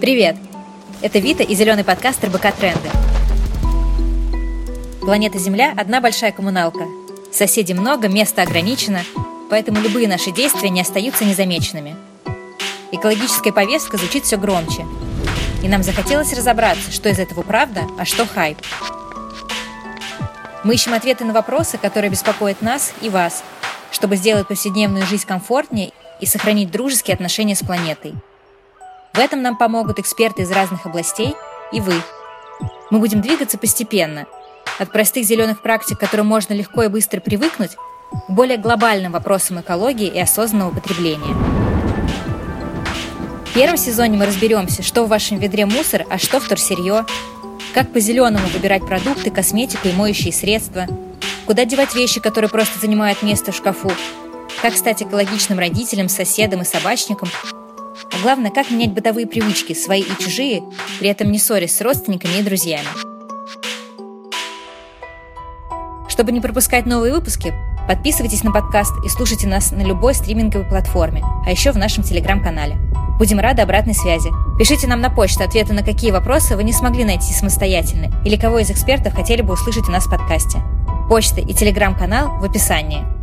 Привет! Это Вита и зеленый подкаст РБК Тренды. Планета Земля – одна большая коммуналка. Соседей много, места ограничено, поэтому любые наши действия не остаются незамеченными. Экологическая повестка звучит все громче. И нам захотелось разобраться, что из этого правда, а что хайп. Мы ищем ответы на вопросы, которые беспокоят нас и вас, чтобы сделать повседневную жизнь комфортнее и сохранить дружеские отношения с планетой. В этом нам помогут эксперты из разных областей и вы. Мы будем двигаться постепенно, от простых зеленых практик, к которым можно легко и быстро привыкнуть, к более глобальным вопросам экологии и осознанного потребления. В первом сезоне мы разберемся, что в вашем ведре мусор, а что вторсырье, как по-зеленому выбирать продукты, косметику и моющие средства, куда девать вещи, которые просто занимают место в шкафу, как стать экологичным родителем, соседом и собачником, главное, как менять бытовые привычки, свои и чужие, при этом не ссорясь с родственниками и друзьями. Чтобы не пропускать новые выпуски, подписывайтесь на подкаст и слушайте нас на любой стриминговой платформе, а еще в нашем телеграм-канале. Будем рады обратной связи. Пишите нам на почту ответы на какие вопросы вы не смогли найти самостоятельно или кого из экспертов хотели бы услышать у нас в подкасте. Почта и телеграм-канал в описании.